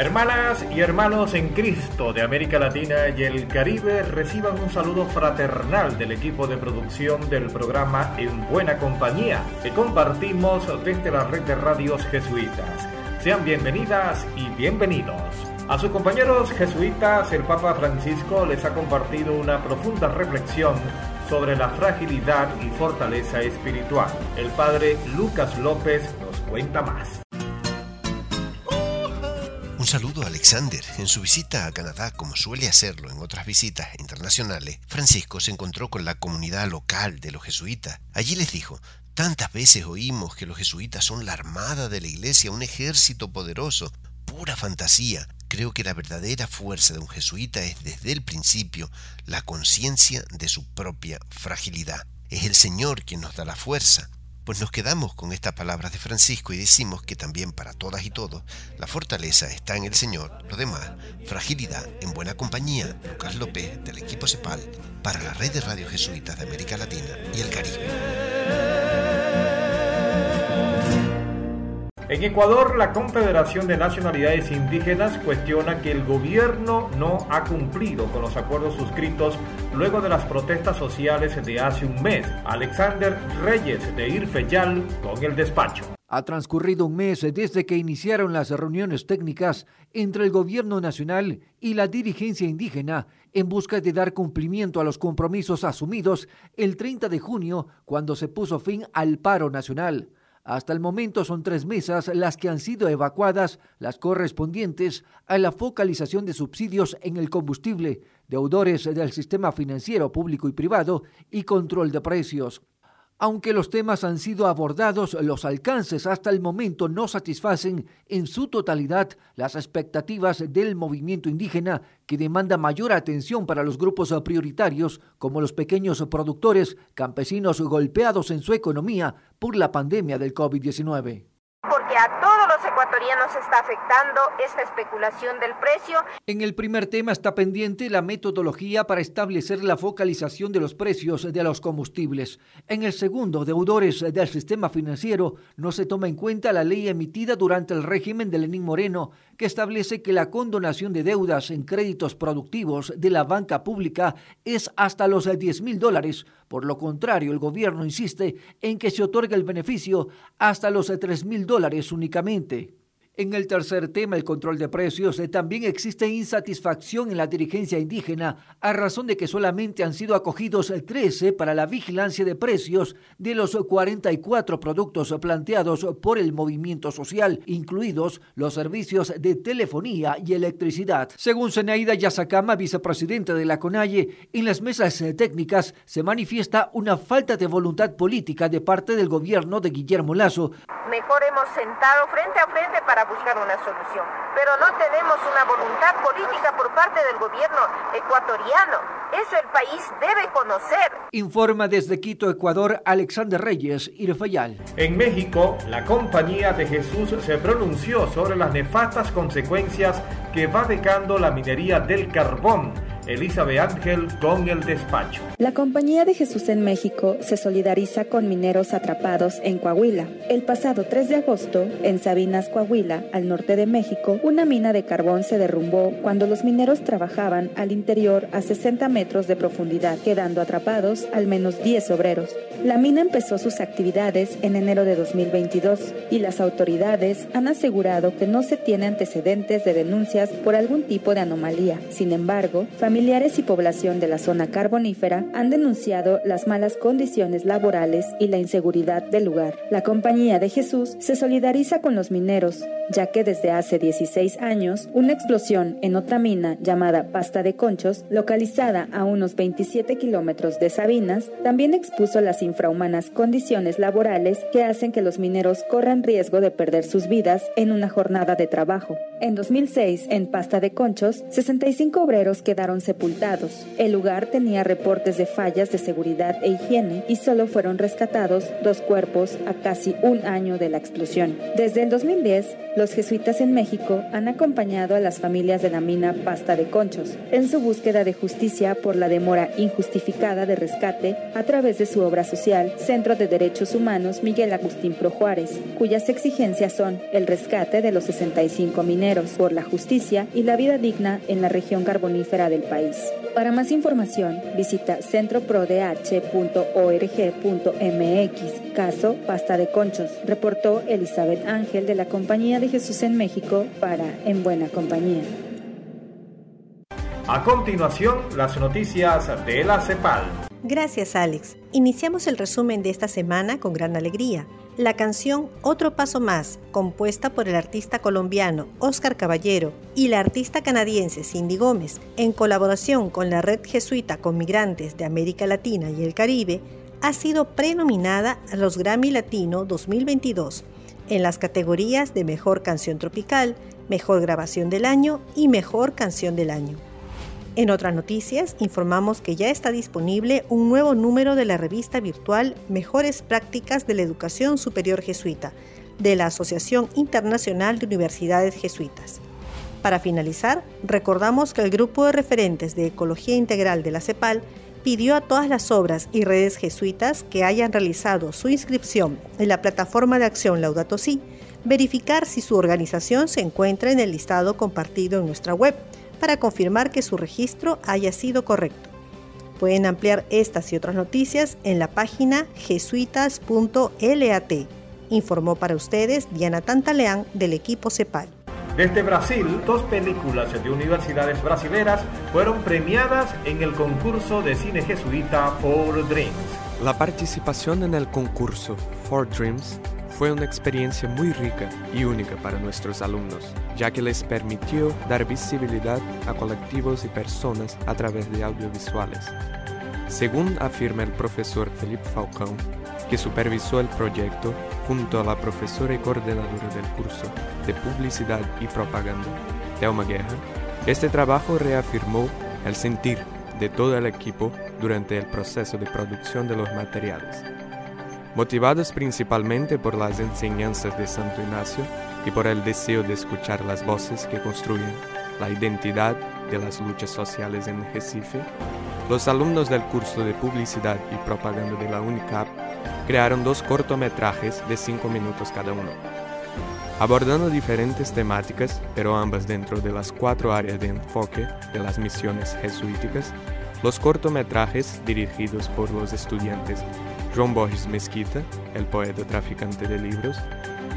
Hermanas y hermanos en Cristo de América Latina y el Caribe, reciban un saludo fraternal del equipo de producción del programa En Buena Compañía que compartimos desde la red de radios jesuitas. Sean bienvenidas y bienvenidos. A sus compañeros jesuitas, el Papa Francisco les ha compartido una profunda reflexión sobre la fragilidad y fortaleza espiritual. El padre Lucas López nos cuenta más. Un saludo a Alexander. En su visita a Canadá, como suele hacerlo en otras visitas internacionales, Francisco se encontró con la comunidad local de los jesuitas. Allí les dijo, tantas veces oímos que los jesuitas son la armada de la iglesia, un ejército poderoso, pura fantasía. Creo que la verdadera fuerza de un jesuita es desde el principio la conciencia de su propia fragilidad. Es el Señor quien nos da la fuerza. Pues nos quedamos con estas palabras de Francisco y decimos que también para todas y todos la fortaleza está en el Señor, lo demás, fragilidad en buena compañía, Lucas López del equipo CEPAL para la red de radio jesuitas de América Latina y el Caribe. En Ecuador, la Confederación de Nacionalidades Indígenas cuestiona que el gobierno no ha cumplido con los acuerdos suscritos luego de las protestas sociales de hace un mes. Alexander Reyes de Irfeyal con el despacho. Ha transcurrido un mes desde que iniciaron las reuniones técnicas entre el gobierno nacional y la dirigencia indígena en busca de dar cumplimiento a los compromisos asumidos el 30 de junio cuando se puso fin al paro nacional. Hasta el momento son tres mesas las que han sido evacuadas, las correspondientes a la focalización de subsidios en el combustible, deudores del sistema financiero público y privado y control de precios. Aunque los temas han sido abordados, los alcances hasta el momento no satisfacen en su totalidad las expectativas del movimiento indígena que demanda mayor atención para los grupos prioritarios como los pequeños productores, campesinos golpeados en su economía por la pandemia del COVID-19 porque a todos los ecuatorianos está afectando esta especulación del precio. En el primer tema está pendiente la metodología para establecer la focalización de los precios de los combustibles. En el segundo, deudores del sistema financiero, no se toma en cuenta la ley emitida durante el régimen de Lenín Moreno, que establece que la condonación de deudas en créditos productivos de la banca pública es hasta los 10 mil dólares. Por lo contrario, el gobierno insiste en que se otorgue el beneficio hasta los 3 mil dólares únicamente. En el tercer tema, el control de precios, eh, también existe insatisfacción en la dirigencia indígena a razón de que solamente han sido acogidos 13 para la vigilancia de precios de los 44 productos planteados por el movimiento social, incluidos los servicios de telefonía y electricidad. Según Zenaida Yasakama, vicepresidenta de la CONAIE, en las mesas eh, técnicas se manifiesta una falta de voluntad política de parte del gobierno de Guillermo Lazo. Mejor hemos sentado frente a frente para buscar una solución. Pero no tenemos una voluntad política por parte del gobierno ecuatoriano. Eso el país debe conocer. Informa desde Quito, Ecuador, Alexander Reyes, Irfayal. En México, la Compañía de Jesús se pronunció sobre las nefastas consecuencias que va dejando la minería del carbón Elizabeth Ángel con el despacho. La Compañía de Jesús en México se solidariza con mineros atrapados en Coahuila. El pasado 3 de agosto, en Sabinas, Coahuila, al norte de México, una mina de carbón se derrumbó cuando los mineros trabajaban al interior a 60 metros de profundidad, quedando atrapados al menos 10 obreros. La mina empezó sus actividades en enero de 2022 y las autoridades han asegurado que no se tiene antecedentes de denuncias por algún tipo de anomalía. Sin embargo, Familiares y población de la zona carbonífera han denunciado las malas condiciones laborales y la inseguridad del lugar. La Compañía de Jesús se solidariza con los mineros, ya que desde hace 16 años una explosión en otra mina llamada Pasta de Conchos, localizada a unos 27 kilómetros de Sabinas, también expuso las infrahumanas condiciones laborales que hacen que los mineros corran riesgo de perder sus vidas en una jornada de trabajo. En 2006, en Pasta de Conchos, 65 obreros quedaron sepultados. El lugar tenía reportes de fallas de seguridad e higiene y solo fueron rescatados dos cuerpos a casi un año de la explosión. Desde el 2010, los jesuitas en México han acompañado a las familias de la mina Pasta de Conchos en su búsqueda de justicia por la demora injustificada de rescate a través de su obra social Centro de Derechos Humanos Miguel Agustín Pro Juárez, cuyas exigencias son el rescate de los 65 mineros por la justicia y la vida digna en la región carbonífera del país. Para más información, visita centroprodh.org.mx. Caso Pasta de Conchos, reportó Elizabeth Ángel de la Compañía de Jesús en México para En Buena Compañía. A continuación, las noticias de la CEPAL. Gracias, Alex. Iniciamos el resumen de esta semana con gran alegría. La canción Otro Paso Más, compuesta por el artista colombiano Oscar Caballero y la artista canadiense Cindy Gómez, en colaboración con la Red Jesuita con Migrantes de América Latina y el Caribe, ha sido prenominada a los Grammy Latino 2022 en las categorías de Mejor Canción Tropical, Mejor Grabación del Año y Mejor Canción del Año. En otras noticias, informamos que ya está disponible un nuevo número de la revista virtual Mejores Prácticas de la Educación Superior Jesuita, de la Asociación Internacional de Universidades Jesuitas. Para finalizar, recordamos que el grupo de referentes de Ecología Integral de la CEPAL pidió a todas las obras y redes jesuitas que hayan realizado su inscripción en la plataforma de acción Laudato Si verificar si su organización se encuentra en el listado compartido en nuestra web para confirmar que su registro haya sido correcto. Pueden ampliar estas y otras noticias en la página jesuitas.lat. Informó para ustedes Diana Tantaleán del equipo CEPAL. Desde Brasil, dos películas de universidades brasileras fueron premiadas en el concurso de cine jesuita For Dreams. La participación en el concurso For Dreams fue una experiencia muy rica y única para nuestros alumnos, ya que les permitió dar visibilidad a colectivos y personas a través de audiovisuales. Según afirma el profesor Felipe Falcón, que supervisó el proyecto junto a la profesora y coordinadora del curso de Publicidad y Propaganda, Thelma Guerra, este trabajo reafirmó el sentir de todo el equipo durante el proceso de producción de los materiales. Motivados principalmente por las enseñanzas de Santo Ignacio y por el deseo de escuchar las voces que construyen la identidad de las luchas sociales en Recife, los alumnos del curso de Publicidad y Propaganda de la UNICAP crearon dos cortometrajes de cinco minutos cada uno. Abordando diferentes temáticas, pero ambas dentro de las cuatro áreas de enfoque de las misiones jesuíticas, los cortometrajes dirigidos por los estudiantes João Borges Mesquita, el poeta traficante de libros,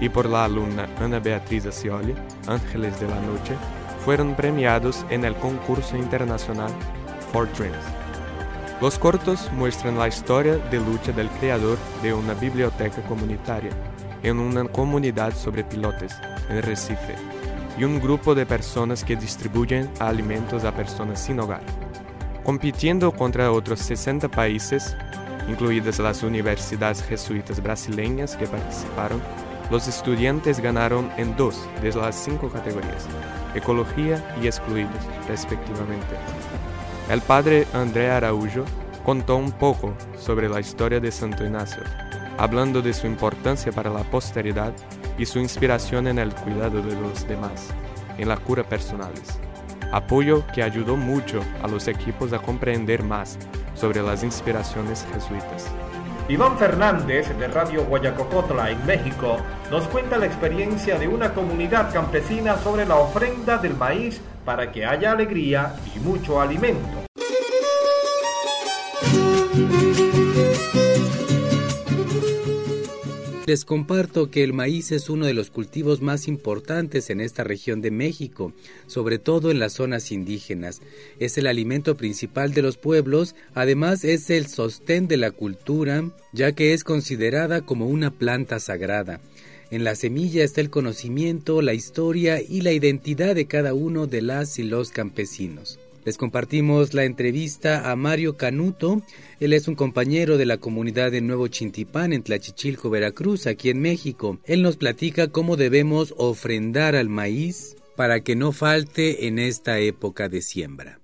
y por la alumna Ana Beatriz Acioli, Ángeles de la Noche, fueron premiados en el concurso internacional For Dreams. Los cortos muestran la historia de lucha del creador de una biblioteca comunitaria en una comunidad sobre pilotes, en Recife, y un grupo de personas que distribuyen alimentos a personas sin hogar. Compitiendo contra otros 60 países, incluidas las universidades jesuitas brasileñas que participaron, los estudiantes ganaron en dos de las cinco categorías, ecología y excluidos, respectivamente. El padre André Araújo contó un poco sobre la historia de Santo Ignacio, hablando de su importancia para la posteridad y su inspiración en el cuidado de los demás, en la cura personales. Apoyo que ayudó mucho a los equipos a comprender más sobre las inspiraciones jesuitas. Iván Fernández de Radio Guayacocotla en México nos cuenta la experiencia de una comunidad campesina sobre la ofrenda del maíz para que haya alegría y mucho alimento. Les comparto que el maíz es uno de los cultivos más importantes en esta región de México, sobre todo en las zonas indígenas. Es el alimento principal de los pueblos, además es el sostén de la cultura, ya que es considerada como una planta sagrada. En la semilla está el conocimiento, la historia y la identidad de cada uno de las y los campesinos. Les compartimos la entrevista a Mario Canuto. Él es un compañero de la comunidad de Nuevo Chintipán en Tlachichilco, Veracruz, aquí en México. Él nos platica cómo debemos ofrendar al maíz para que no falte en esta época de siembra.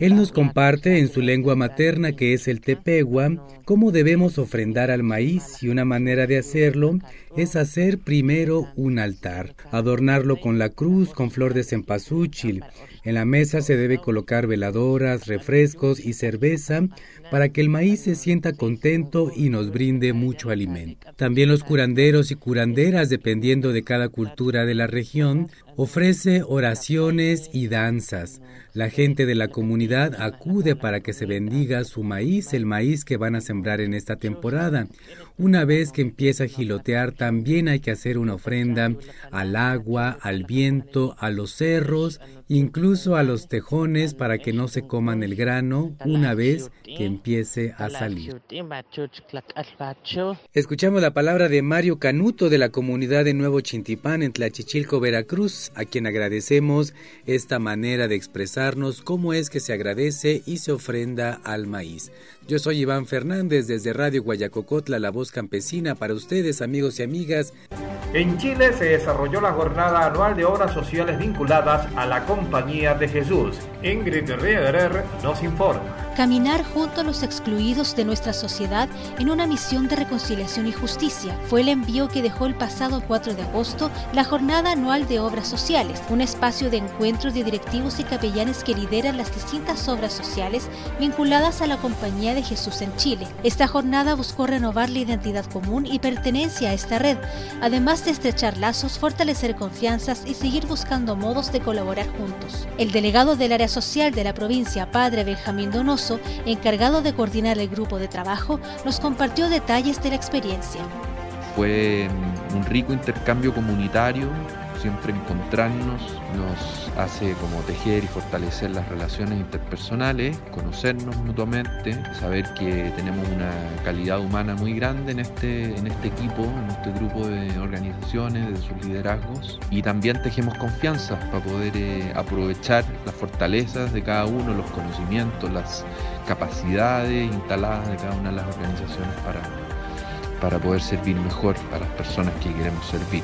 Él nos comparte en su lengua materna, que es el tepegua, cómo debemos ofrendar al maíz y una manera de hacerlo es hacer primero un altar, adornarlo con la cruz, con flor de cempasúchil. En la mesa se debe colocar veladoras, refrescos y cerveza para que el maíz se sienta contento y nos brinde mucho alimento. También los curanderos y curanderas, dependiendo de cada cultura de la región, ofrece oraciones y danzas. La gente de la comunidad acude para que se bendiga su maíz, el maíz que van a sembrar en esta temporada. Una vez que empieza a gilotear, también hay que hacer una ofrenda al agua, al viento, a los cerros, incluso a los tejones para que no se coman el grano una vez que empiece a salir. Escuchamos la palabra de Mario Canuto de la comunidad de Nuevo Chintipán en Tlachichilco, Veracruz, a quien agradecemos esta manera de cómo es que se agradece y se ofrenda al maíz. Yo soy Iván Fernández desde Radio Guayacocotla, la voz campesina para ustedes, amigos y amigas. En Chile se desarrolló la jornada anual de obras sociales vinculadas a la Compañía de Jesús. Ingrid Riederer nos informa. Caminar junto a los excluidos de nuestra sociedad en una misión de reconciliación y justicia fue el envío que dejó el pasado 4 de agosto la Jornada Anual de Obras Sociales, un espacio de encuentro de directivos y capellanes que lideran las distintas obras sociales vinculadas a la Compañía de Jesús en Chile. Esta jornada buscó renovar la identidad común y pertenencia a esta red, además de estrechar lazos, fortalecer confianzas y seguir buscando modos de colaborar juntos. El delegado del área social de la provincia, Padre Benjamín Donoso, encargado de coordinar el grupo de trabajo, nos compartió detalles de la experiencia. Fue un rico intercambio comunitario, siempre encontrarnos nos hace como tejer y fortalecer las relaciones interpersonales, conocernos mutuamente, saber que tenemos una calidad humana muy grande en este, en este equipo, en este grupo de organizaciones, de sus liderazgos y también tejemos confianza para poder eh, aprovechar las fortalezas de cada uno, los conocimientos, las capacidades instaladas de cada una de las organizaciones para, para poder servir mejor a las personas que queremos servir.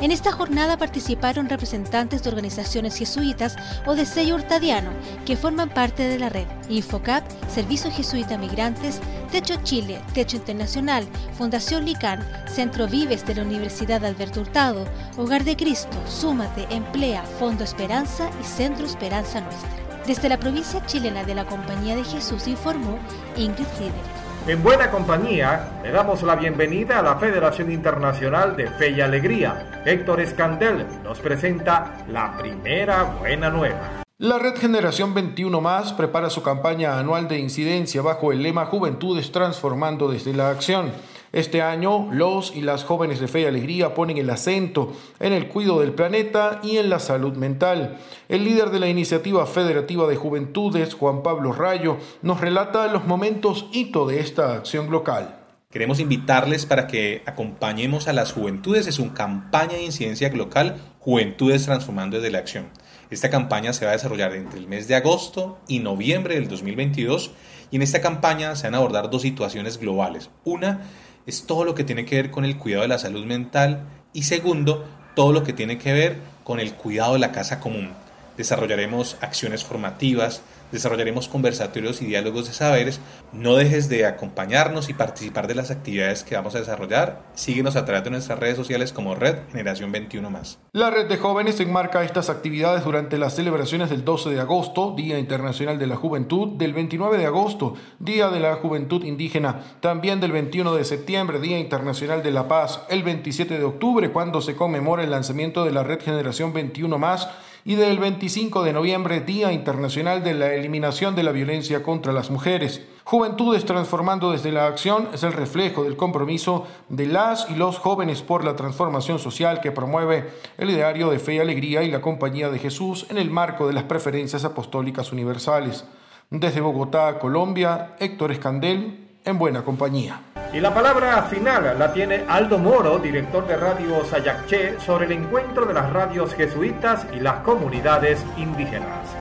En esta jornada participaron representantes de organizaciones jesuitas o de sello hurtadiano que forman parte de la red Infocap, Servicio Jesuita Migrantes, Techo Chile, Techo Internacional, Fundación Lican, Centro Vives de la Universidad Alberto Hurtado, Hogar de Cristo, Súmate, Emplea, Fondo Esperanza y Centro Esperanza Nuestra. Desde la provincia chilena de la Compañía de Jesús informó Ingrid Rieder. En buena compañía, le damos la bienvenida a la Federación Internacional de Fe y Alegría. Héctor Escandel nos presenta la primera buena nueva. La Red Generación 21 Más prepara su campaña anual de incidencia bajo el lema Juventudes Transformando desde la Acción. Este año, los y las jóvenes de fe y alegría ponen el acento en el cuidado del planeta y en la salud mental. El líder de la iniciativa federativa de juventudes, Juan Pablo Rayo, nos relata los momentos hito de esta acción local. Queremos invitarles para que acompañemos a las juventudes en su campaña de incidencia local Juventudes Transformando desde la Acción. Esta campaña se va a desarrollar entre el mes de agosto y noviembre del 2022 y en esta campaña se van a abordar dos situaciones globales. Una es todo lo que tiene que ver con el cuidado de la salud mental y segundo, todo lo que tiene que ver con el cuidado de la casa común. Desarrollaremos acciones formativas, desarrollaremos conversatorios y diálogos de saberes. No dejes de acompañarnos y participar de las actividades que vamos a desarrollar. Síguenos a través de nuestras redes sociales como Red Generación 21 más. La red de jóvenes enmarca estas actividades durante las celebraciones del 12 de agosto, Día Internacional de la Juventud, del 29 de agosto, Día de la Juventud Indígena, también del 21 de septiembre, Día Internacional de la Paz, el 27 de octubre, cuando se conmemora el lanzamiento de la red Generación 21 más y del 25 de noviembre, Día Internacional de la Eliminación de la Violencia contra las Mujeres. Juventudes Transformando desde la Acción es el reflejo del compromiso de las y los jóvenes por la transformación social que promueve el ideario de fe y alegría y la compañía de Jesús en el marco de las preferencias apostólicas universales. Desde Bogotá, Colombia, Héctor Escandel, en buena compañía. Y la palabra final la tiene Aldo Moro, director de Radio Sayacché, sobre el encuentro de las radios jesuitas y las comunidades indígenas.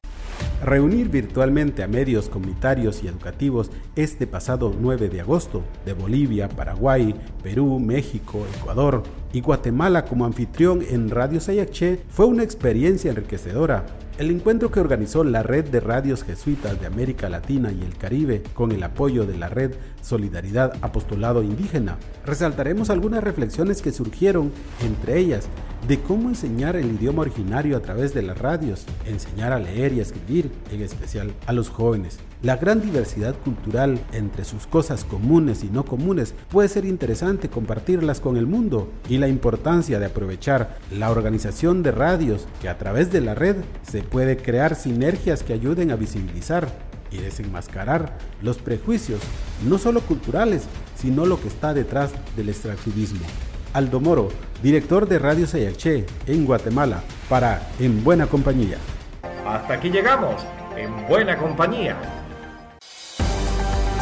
Reunir virtualmente a medios comunitarios y educativos este pasado 9 de agosto de Bolivia, Paraguay, Perú, México, Ecuador y Guatemala como anfitrión en Radio Sayaché fue una experiencia enriquecedora el encuentro que organizó la Red de Radios Jesuitas de América Latina y el Caribe con el apoyo de la Red Solidaridad Apostolado Indígena, resaltaremos algunas reflexiones que surgieron, entre ellas, de cómo enseñar el idioma originario a través de las radios, enseñar a leer y escribir, en especial a los jóvenes. La gran diversidad cultural entre sus cosas comunes y no comunes puede ser interesante compartirlas con el mundo y la importancia de aprovechar la organización de radios que a través de la red se puede crear sinergias que ayuden a visibilizar y desenmascarar los prejuicios, no solo culturales, sino lo que está detrás del extractivismo. Aldo Moro, director de Radio Sayaché en Guatemala, para En Buena Compañía. Hasta aquí llegamos, en Buena Compañía